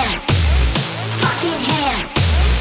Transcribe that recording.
hands. Fucking hands.